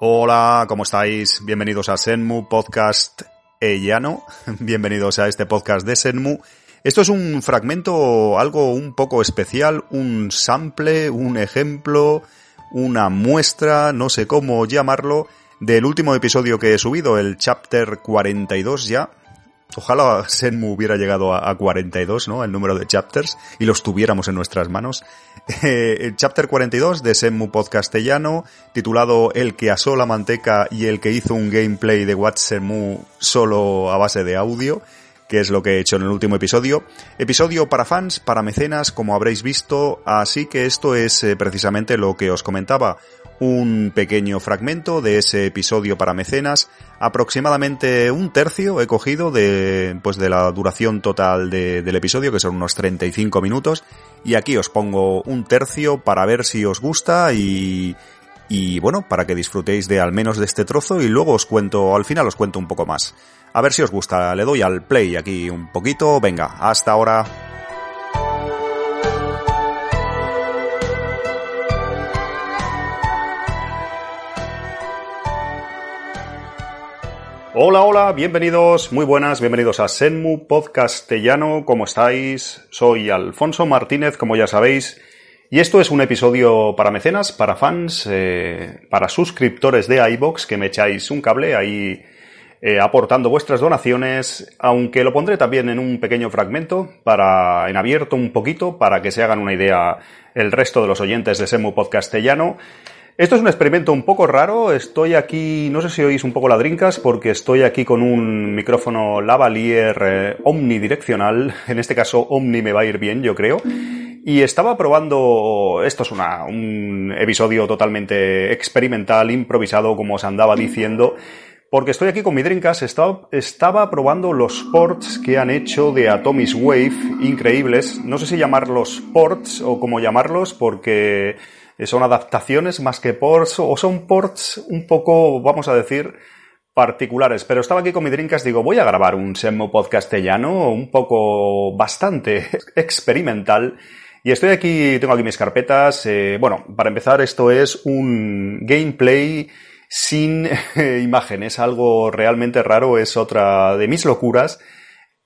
Hola, ¿cómo estáis? Bienvenidos a Senmu Podcast Ellano. Bienvenidos a este podcast de Senmu. Esto es un fragmento, algo un poco especial, un sample, un ejemplo, una muestra, no sé cómo llamarlo, del último episodio que he subido, el chapter 42 ya, Ojalá Senmu hubiera llegado a, 42, ¿no? El número de chapters y los tuviéramos en nuestras manos. Eh, el chapter 42 de Senmu Podcastellano, titulado El que asó la manteca y el que hizo un gameplay de What Senmu solo a base de audio, que es lo que he hecho en el último episodio. Episodio para fans, para mecenas, como habréis visto, así que esto es eh, precisamente lo que os comentaba un pequeño fragmento de ese episodio para mecenas, aproximadamente un tercio he cogido de, pues de la duración total del episodio, que son unos 35 minutos, y aquí os pongo un tercio para ver si os gusta y, y bueno, para que disfrutéis de al menos de este trozo. Y luego os cuento, al final os cuento un poco más. A ver si os gusta, le doy al play aquí un poquito, venga, hasta ahora. Hola, hola, bienvenidos, muy buenas, bienvenidos a Senmu Podcastellano, ¿cómo estáis? Soy Alfonso Martínez, como ya sabéis, y esto es un episodio para mecenas, para fans, eh, para suscriptores de iBox que me echáis un cable ahí eh, aportando vuestras donaciones, aunque lo pondré también en un pequeño fragmento, para en abierto un poquito, para que se hagan una idea el resto de los oyentes de Senmu Podcastellano. Esto es un experimento un poco raro. Estoy aquí, no sé si oís un poco ladrincas, porque estoy aquí con un micrófono lavalier eh, omnidireccional. En este caso, omni me va a ir bien, yo creo. Y estaba probando, esto es una, un episodio totalmente experimental, improvisado, como os andaba diciendo, porque estoy aquí con mi Dreamcast, estaba, estaba probando los ports que han hecho de Atomic Wave, increíbles. No sé si llamarlos ports o cómo llamarlos, porque son adaptaciones más que ports, o son ports un poco, vamos a decir, particulares. Pero estaba aquí con mi Dreamcast, digo, voy a grabar un Semmo podcastellano un poco bastante experimental. Y estoy aquí, tengo aquí mis carpetas. Eh, bueno, para empezar, esto es un gameplay sin imágenes, algo realmente raro, es otra de mis locuras.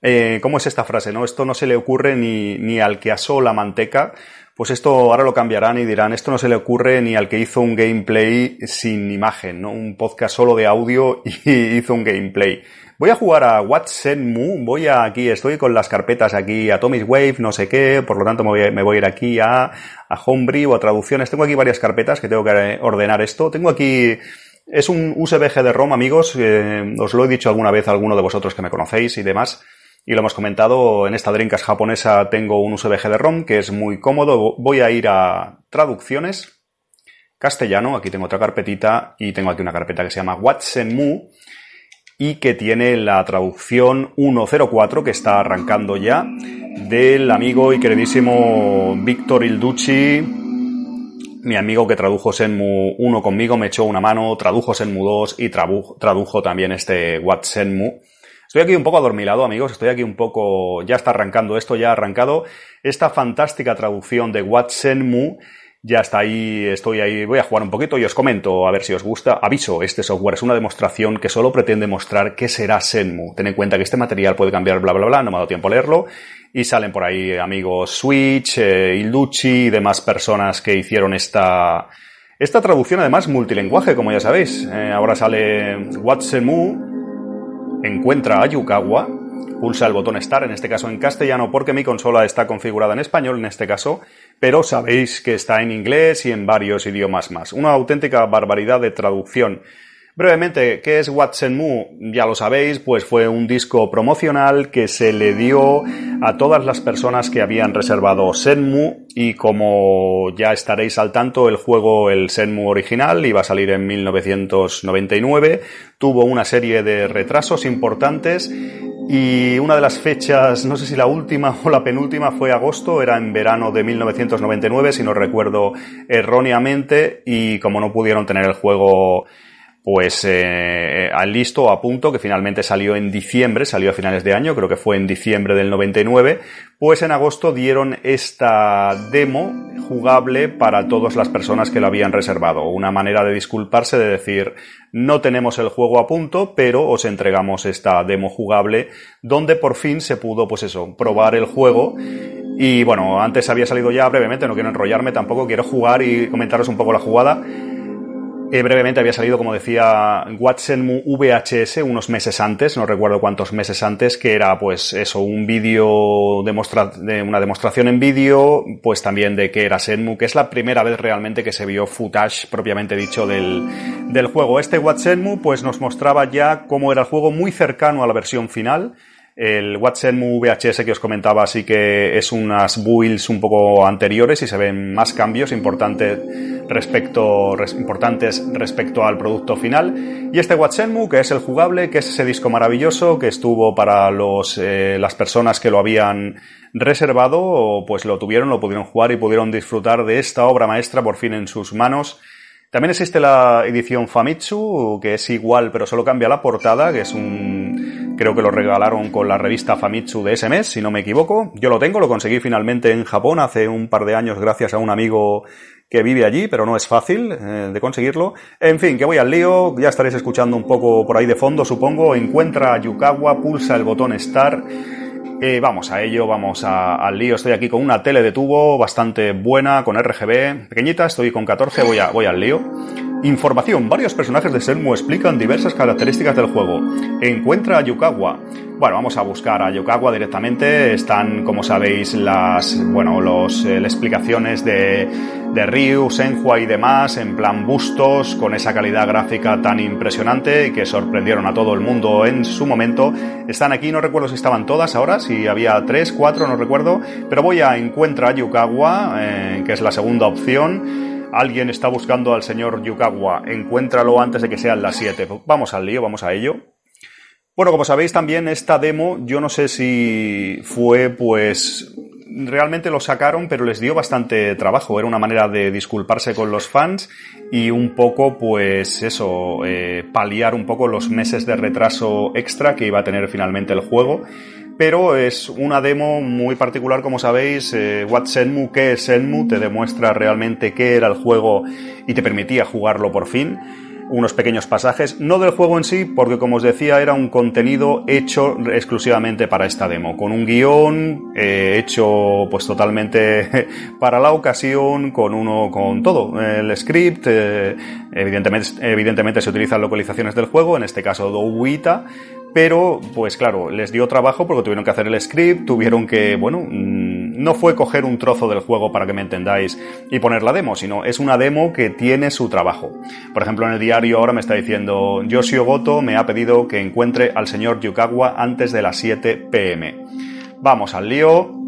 Eh, ¿Cómo es esta frase? No, esto no se le ocurre ni, ni al que asó la manteca. Pues esto ahora lo cambiarán y dirán, esto no se le ocurre ni al que hizo un gameplay sin imagen, ¿no? Un podcast solo de audio y hizo un gameplay. Voy a jugar a What's Mu, voy a aquí, estoy con las carpetas aquí, Atomic Wave, no sé qué, por lo tanto me voy a, me voy a ir aquí a, a Homebrew o a traducciones. Tengo aquí varias carpetas que tengo que ordenar esto. Tengo aquí, es un USBG de ROM, amigos, eh, os lo he dicho alguna vez a alguno de vosotros que me conocéis y demás. Y lo hemos comentado, en esta Dreamcast japonesa tengo un USBG de ROM que es muy cómodo. Voy a ir a traducciones, castellano, aquí tengo otra carpetita y tengo aquí una carpeta que se llama Watsenmu y que tiene la traducción 104 que está arrancando ya del amigo y queridísimo Víctor Ilducci, mi amigo que tradujo Senmu 1 conmigo, me echó una mano, tradujo Senmu 2 y tradujo también este Watsenmu Estoy aquí un poco adormilado, amigos. Estoy aquí un poco. Ya está arrancando esto, ya ha arrancado. Esta fantástica traducción de Watsenmu. Ya está ahí, estoy ahí, voy a jugar un poquito y os comento a ver si os gusta. Aviso, este software es una demostración que solo pretende mostrar qué será Senmu. Ten en cuenta que este material puede cambiar, bla, bla, bla, no me ha dado tiempo a leerlo. Y salen por ahí amigos Switch, eh, y demás personas que hicieron esta, esta traducción además multilingüe, como ya sabéis. Eh, ahora sale Watsenmu, encuentra a Yukawa, pulsa el botón Start, en este caso en castellano, porque mi consola está configurada en español en este caso, pero sabéis que está en inglés y en varios idiomas más. Una auténtica barbaridad de traducción. Brevemente, ¿qué es Mu? Ya lo sabéis, pues fue un disco promocional que se le dio a todas las personas que habían reservado Senmu y como ya estaréis al tanto, el juego, el Senmu original, iba a salir en 1999, tuvo una serie de retrasos importantes y una de las fechas, no sé si la última o la penúltima fue agosto, era en verano de 1999, si no recuerdo erróneamente, y como no pudieron tener el juego pues eh, al listo a punto, que finalmente salió en diciembre, salió a finales de año, creo que fue en diciembre del 99, pues en agosto dieron esta demo jugable para todas las personas que lo habían reservado. Una manera de disculparse de decir, no tenemos el juego a punto, pero os entregamos esta demo jugable donde por fin se pudo, pues eso, probar el juego. Y bueno, antes había salido ya brevemente, no quiero enrollarme tampoco, quiero jugar y comentaros un poco la jugada. Eh, brevemente había salido, como decía, Watson VHS unos meses antes, no recuerdo cuántos meses antes, que era pues eso, un vídeo, de una demostración en vídeo, pues también de que era Senmu, que es la primera vez realmente que se vio footage propiamente dicho del, del juego. Este Watsenmu pues nos mostraba ya cómo era el juego muy cercano a la versión final, el Watsenmu VHS que os comentaba sí que es unas builds un poco anteriores y se ven más cambios importantes respecto, importantes respecto al producto final. Y este Watsenmu, que es el jugable, que es ese disco maravilloso que estuvo para los, eh, las personas que lo habían reservado, pues lo tuvieron, lo pudieron jugar y pudieron disfrutar de esta obra maestra por fin en sus manos. También existe la edición Famitsu, que es igual, pero solo cambia la portada, que es un Creo que lo regalaron con la revista Famitsu de ese mes, si no me equivoco. Yo lo tengo, lo conseguí finalmente en Japón hace un par de años gracias a un amigo que vive allí, pero no es fácil eh, de conseguirlo. En fin, que voy al lío, ya estaréis escuchando un poco por ahí de fondo, supongo. Encuentra a Yukawa, pulsa el botón Start. Eh, vamos a ello, vamos al lío. Estoy aquí con una tele de tubo bastante buena, con RGB, pequeñita, estoy con 14, voy, a, voy al lío. Información. Varios personajes de Senmu explican diversas características del juego. Encuentra a Yukawa. Bueno, vamos a buscar a Yukawa directamente. Están, como sabéis, las, bueno, los, eh, explicaciones de, de Ryu, Senhua y demás, en plan bustos, con esa calidad gráfica tan impresionante que sorprendieron a todo el mundo en su momento. Están aquí, no recuerdo si estaban todas ahora, si había tres, cuatro, no recuerdo, pero voy a Encuentra a Yukawa, eh, que es la segunda opción alguien está buscando al señor Yukawa, encuéntralo antes de que sean las 7. Vamos al lío, vamos a ello. Bueno, como sabéis también esta demo, yo no sé si fue pues realmente lo sacaron, pero les dio bastante trabajo. Era una manera de disculparse con los fans y un poco, pues eso, eh, paliar un poco los meses de retraso extra que iba a tener finalmente el juego pero es una demo muy particular, como sabéis. Eh, What Senmu, qué es Senmu, te demuestra realmente qué era el juego y te permitía jugarlo por fin. Unos pequeños pasajes, no del juego en sí, porque como os decía, era un contenido hecho exclusivamente para esta demo, con un guion eh, hecho pues totalmente para la ocasión, con uno, con todo, el script, eh, evidentemente, evidentemente se utilizan localizaciones del juego, en este caso Douita, pero, pues claro, les dio trabajo porque tuvieron que hacer el script, tuvieron que, bueno, mm, no fue coger un trozo del juego para que me entendáis y poner la demo, sino es una demo que tiene su trabajo. Por ejemplo, en el diario ahora me está diciendo, Yoshio Goto me ha pedido que encuentre al señor Yukawa antes de las 7 pm. Vamos al lío,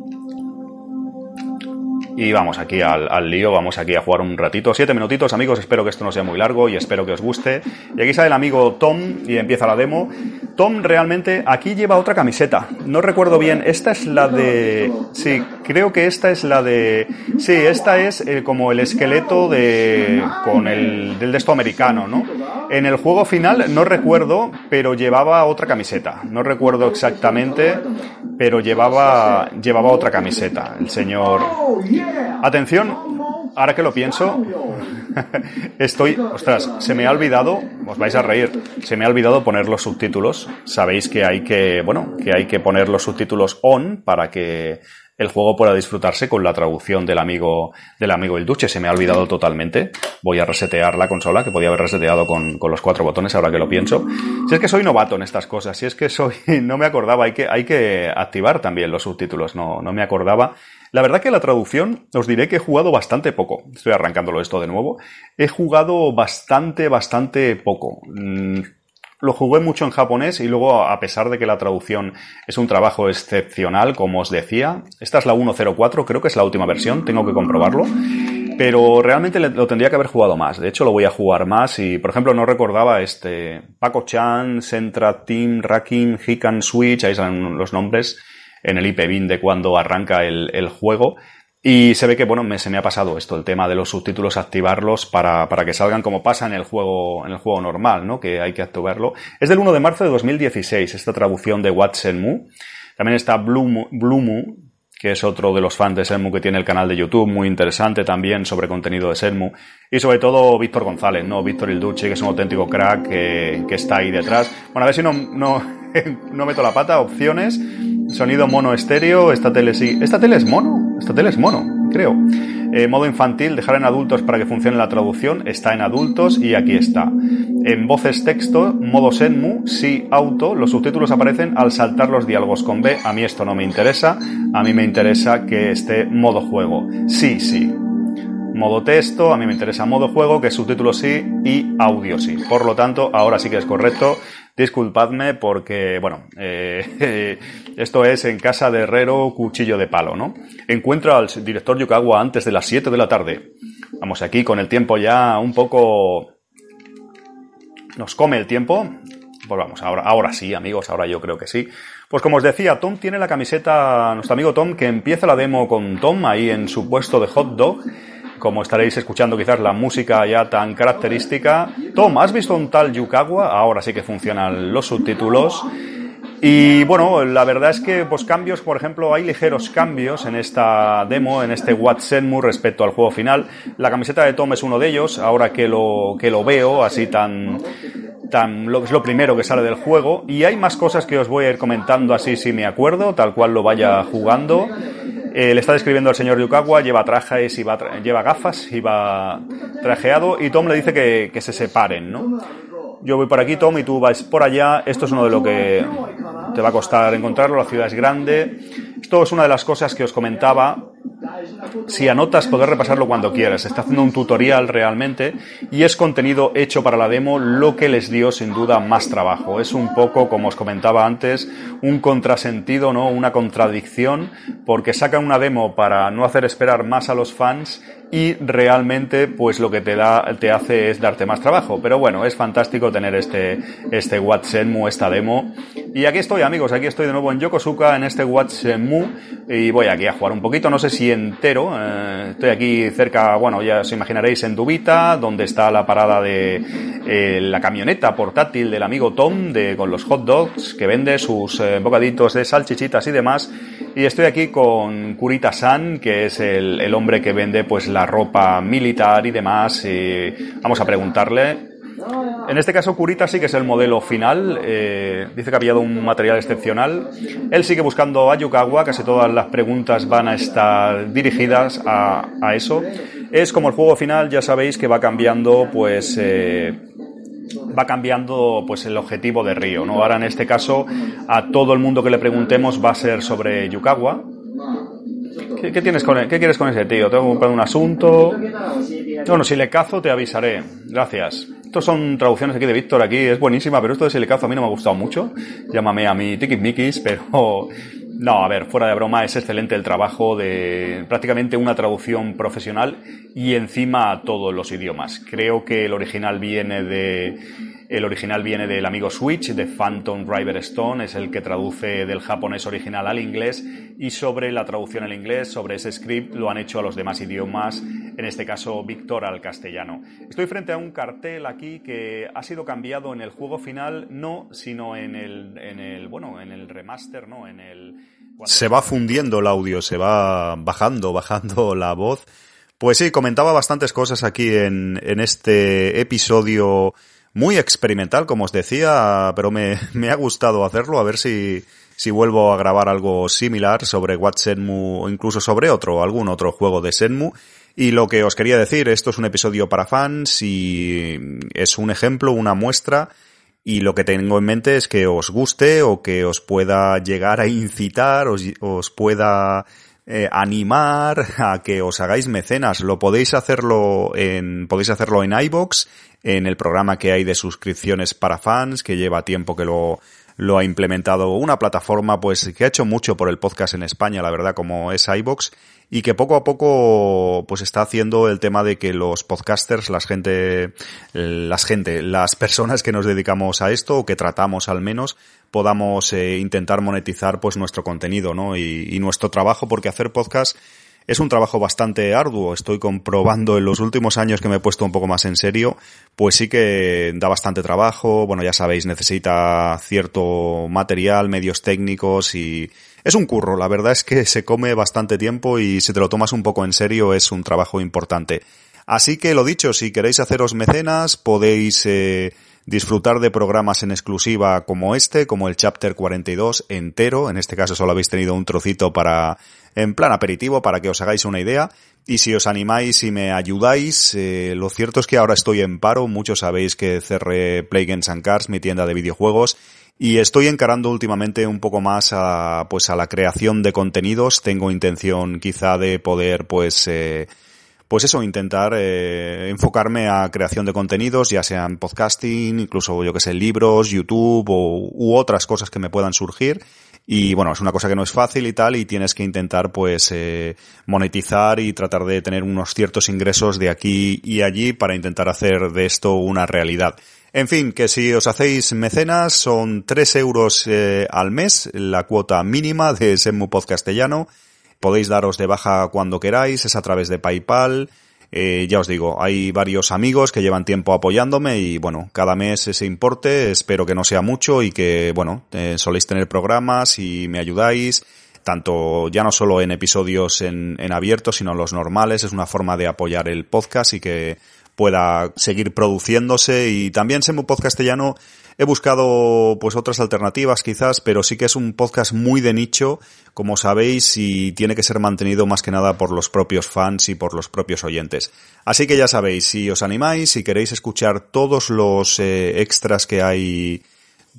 y vamos aquí al, lío, vamos aquí a jugar un ratito. Siete minutitos, amigos, espero que esto no sea muy largo y espero que os guste. Y aquí sale el amigo Tom y empieza la demo. Tom realmente aquí lleva otra camiseta. No recuerdo bien, esta es la de... Sí, creo que esta es la de... Sí, esta es eh, como el esqueleto de... con el del desto americano, ¿no? En el juego final no recuerdo, pero llevaba otra camiseta. No recuerdo exactamente, pero llevaba, llevaba otra camiseta. El señor... Atención, ahora que lo pienso, estoy, ostras, se me ha olvidado, os vais a reír, se me ha olvidado poner los subtítulos. Sabéis que hay que, bueno, que hay que poner los subtítulos on para que el juego pueda disfrutarse con la traducción del amigo, del amigo El Duche. Se me ha olvidado totalmente. Voy a resetear la consola, que podía haber reseteado con, con, los cuatro botones ahora que lo pienso. Si es que soy novato en estas cosas, si es que soy, no me acordaba, hay que, hay que activar también los subtítulos, no, no me acordaba. La verdad que la traducción, os diré que he jugado bastante poco. Estoy arrancándolo esto de nuevo. He jugado bastante, bastante poco. Mm, lo jugué mucho en japonés y luego, a pesar de que la traducción es un trabajo excepcional, como os decía, esta es la 1.04, creo que es la última versión, tengo que comprobarlo. Pero realmente lo tendría que haber jugado más. De hecho, lo voy a jugar más y, por ejemplo, no recordaba este Paco-chan, Centra Team, Rakim, Hikan Switch, ahí salen los nombres en el IP bin de cuando arranca el juego. Y se ve que, bueno, me, se me ha pasado esto, el tema de los subtítulos, activarlos para, para, que salgan como pasa en el juego, en el juego normal, ¿no? Que hay que activarlo. Es del 1 de marzo de 2016, esta traducción de Watson Mu. También está Blue, Blue que es otro de los fans de Senmu que tiene el canal de YouTube, muy interesante también sobre contenido de Senmu. Y sobre todo Víctor González, ¿no? Víctor El Duce, que es un auténtico crack que, que está ahí detrás. Bueno, a ver si no, no, no meto la pata. Opciones. Sonido mono estéreo. Esta tele sí. ¿Esta tele es mono? Esta tele es mono, creo. Eh, modo infantil, dejar en adultos para que funcione la traducción. Está en adultos y aquí está. En voces texto, modo Senmu, sí auto. Los subtítulos aparecen al saltar los diálogos con B. A mí esto no me interesa. A mí me interesa que esté modo juego. Sí, sí modo texto, a mí me interesa modo juego, que es subtítulo sí y audio sí. Por lo tanto, ahora sí que es correcto. Disculpadme porque, bueno, eh, esto es en casa de Herrero, cuchillo de palo, ¿no? Encuentro al director Yukawa antes de las 7 de la tarde. Vamos aquí con el tiempo ya un poco... Nos come el tiempo. Pues vamos, ahora, ahora sí, amigos, ahora yo creo que sí. Pues como os decía, Tom tiene la camiseta, nuestro amigo Tom, que empieza la demo con Tom ahí en su puesto de hot dog como estaréis escuchando quizás la música ya tan característica. Tom, ¿has visto un tal Yukawa? Ahora sí que funcionan los subtítulos. Y bueno, la verdad es que pues cambios, por ejemplo, hay ligeros cambios en esta demo, en este Watsenmu respecto al juego final. La camiseta de Tom es uno de ellos, ahora que lo, que lo veo así tan, tan, lo, es lo primero que sale del juego. Y hay más cosas que os voy a ir comentando así si me acuerdo, tal cual lo vaya jugando. Eh, le está describiendo al señor Yukawa, lleva trajes y va lleva gafas y va trajeado y Tom le dice que, que se separen, ¿no? Yo voy por aquí, Tom, y tú vas por allá. Esto es uno de lo que te va a costar encontrarlo. La ciudad es grande. Esto es una de las cosas que os comentaba si anotas, poder repasarlo cuando quieras. Está haciendo un tutorial realmente y es contenido hecho para la demo, lo que les dio sin duda más trabajo. Es un poco, como os comentaba antes, un contrasentido, ¿no? Una contradicción, porque sacan una demo para no hacer esperar más a los fans y realmente pues lo que te da te hace es darte más trabajo pero bueno es fantástico tener este este Watsenmu esta demo y aquí estoy amigos aquí estoy de nuevo en Yokosuka en este Watsenmu y voy aquí a jugar un poquito no sé si entero eh, estoy aquí cerca bueno ya os imaginaréis en Dubita donde está la parada de eh, la camioneta portátil del amigo Tom de con los hot dogs que vende sus eh, bocaditos de salchichitas y demás y estoy aquí con Kurita San que es el, hombre que vende pues la ropa militar y demás. Vamos a preguntarle. En este caso, Kurita sí que es el modelo final. Eh, dice que ha pillado un material excepcional. Él sigue buscando a Yukawa. Casi todas las preguntas van a estar dirigidas a, eso. Es como el juego final, ya sabéis que va cambiando, pues. Eh, va cambiando pues el objetivo de Río, ¿no? Ahora en este caso a todo el mundo que le preguntemos va a ser sobre Yukawa, ¿Qué, tienes con ¿Qué quieres con ese tío? ¿Tengo que comprar un asunto? Bueno, si le cazo te avisaré. Gracias. Estos son traducciones aquí de Víctor, aquí es buenísima, pero esto de si le cazo a mí no me ha gustado mucho. Llámame a mi Mikis, pero no, a ver, fuera de broma, es excelente el trabajo de prácticamente una traducción profesional y encima a todos los idiomas. Creo que el original viene de el original viene del amigo Switch, de Phantom River Stone, es el que traduce del japonés original al inglés y sobre la traducción al inglés, sobre ese script, lo han hecho a los demás idiomas, en este caso Víctor al castellano. Estoy frente a un cartel aquí que ha sido cambiado en el juego final, no, sino en el, en el bueno, en el remaster, no, en el... Se va fundiendo el audio, se va bajando, bajando la voz. Pues sí, comentaba bastantes cosas aquí en, en este episodio muy experimental, como os decía, pero me, me ha gustado hacerlo, a ver si, si vuelvo a grabar algo similar sobre What Senmu o incluso sobre otro, algún otro juego de Senmu. Y lo que os quería decir, esto es un episodio para fans y es un ejemplo, una muestra y lo que tengo en mente es que os guste o que os pueda llegar a incitar, os, os pueda eh, animar a que os hagáis mecenas. Lo podéis hacerlo en, podéis hacerlo en iBox, en el programa que hay de suscripciones para fans, que lleva tiempo que lo, lo ha implementado una plataforma pues que ha hecho mucho por el podcast en España, la verdad, como es iBox y que poco a poco pues está haciendo el tema de que los podcasters, las gente, las gente, las personas que nos dedicamos a esto o que tratamos al menos podamos eh, intentar monetizar pues nuestro contenido, ¿no? Y, y nuestro trabajo porque hacer podcast es un trabajo bastante arduo, estoy comprobando en los últimos años que me he puesto un poco más en serio, pues sí que da bastante trabajo, bueno ya sabéis, necesita cierto material, medios técnicos y es un curro, la verdad es que se come bastante tiempo y si te lo tomas un poco en serio es un trabajo importante. Así que lo dicho, si queréis haceros mecenas, podéis eh, disfrutar de programas en exclusiva como este, como el Chapter 42 entero. En este caso solo habéis tenido un trocito para, en plan aperitivo, para que os hagáis una idea. Y si os animáis y me ayudáis, eh, lo cierto es que ahora estoy en paro. Muchos sabéis que cerré Play Games and Cars, mi tienda de videojuegos, y estoy encarando últimamente un poco más a, pues a la creación de contenidos. Tengo intención quizá de poder, pues, eh, pues eso, intentar eh, enfocarme a creación de contenidos, ya sean podcasting, incluso yo que sé, libros, YouTube o, u otras cosas que me puedan surgir. Y bueno, es una cosa que no es fácil y tal, y tienes que intentar pues eh, monetizar y tratar de tener unos ciertos ingresos de aquí y allí para intentar hacer de esto una realidad. En fin, que si os hacéis mecenas son 3 euros eh, al mes, la cuota mínima de Semu Podcastellano. Podéis daros de baja cuando queráis, es a través de PayPal. Eh, ya os digo, hay varios amigos que llevan tiempo apoyándome y bueno, cada mes ese importe, espero que no sea mucho y que bueno, eh, soléis tener programas y me ayudáis, tanto ya no solo en episodios en, en abierto, sino en los normales, es una forma de apoyar el podcast y que pueda seguir produciéndose y también Semu Podcastellano He buscado pues otras alternativas quizás, pero sí que es un podcast muy de nicho, como sabéis, y tiene que ser mantenido más que nada por los propios fans y por los propios oyentes. Así que ya sabéis, si os animáis, si queréis escuchar todos los eh, extras que hay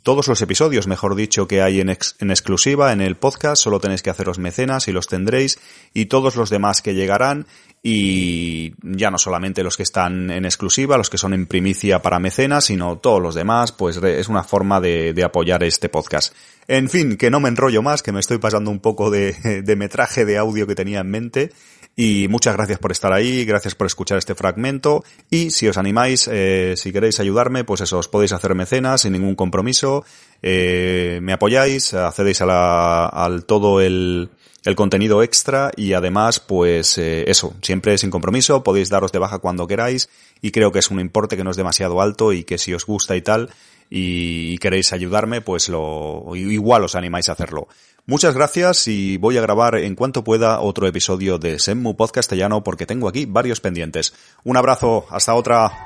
todos los episodios, mejor dicho, que hay en, exclusiva en el podcast, solo tenéis que haceros mecenas y los tendréis, y todos los demás que llegarán, y ya no solamente los que están en exclusiva, los que son en primicia para mecenas, sino todos los demás, pues es una forma de, apoyar este podcast. En fin, que no me enrollo más, que me estoy pasando un poco de metraje de audio que tenía en mente. Y muchas gracias por estar ahí, gracias por escuchar este fragmento. Y si os animáis, eh, si queréis ayudarme, pues eso, os podéis hacer mecenas sin ningún compromiso. Eh, me apoyáis, accedéis a la, al todo el, el contenido extra y además, pues eh, eso, siempre sin compromiso, podéis daros de baja cuando queráis y creo que es un importe que no es demasiado alto y que si os gusta y tal y queréis ayudarme, pues lo igual os animáis a hacerlo. Muchas gracias y voy a grabar en cuanto pueda otro episodio de Senmu Podcastellano porque tengo aquí varios pendientes. Un abrazo, hasta otra.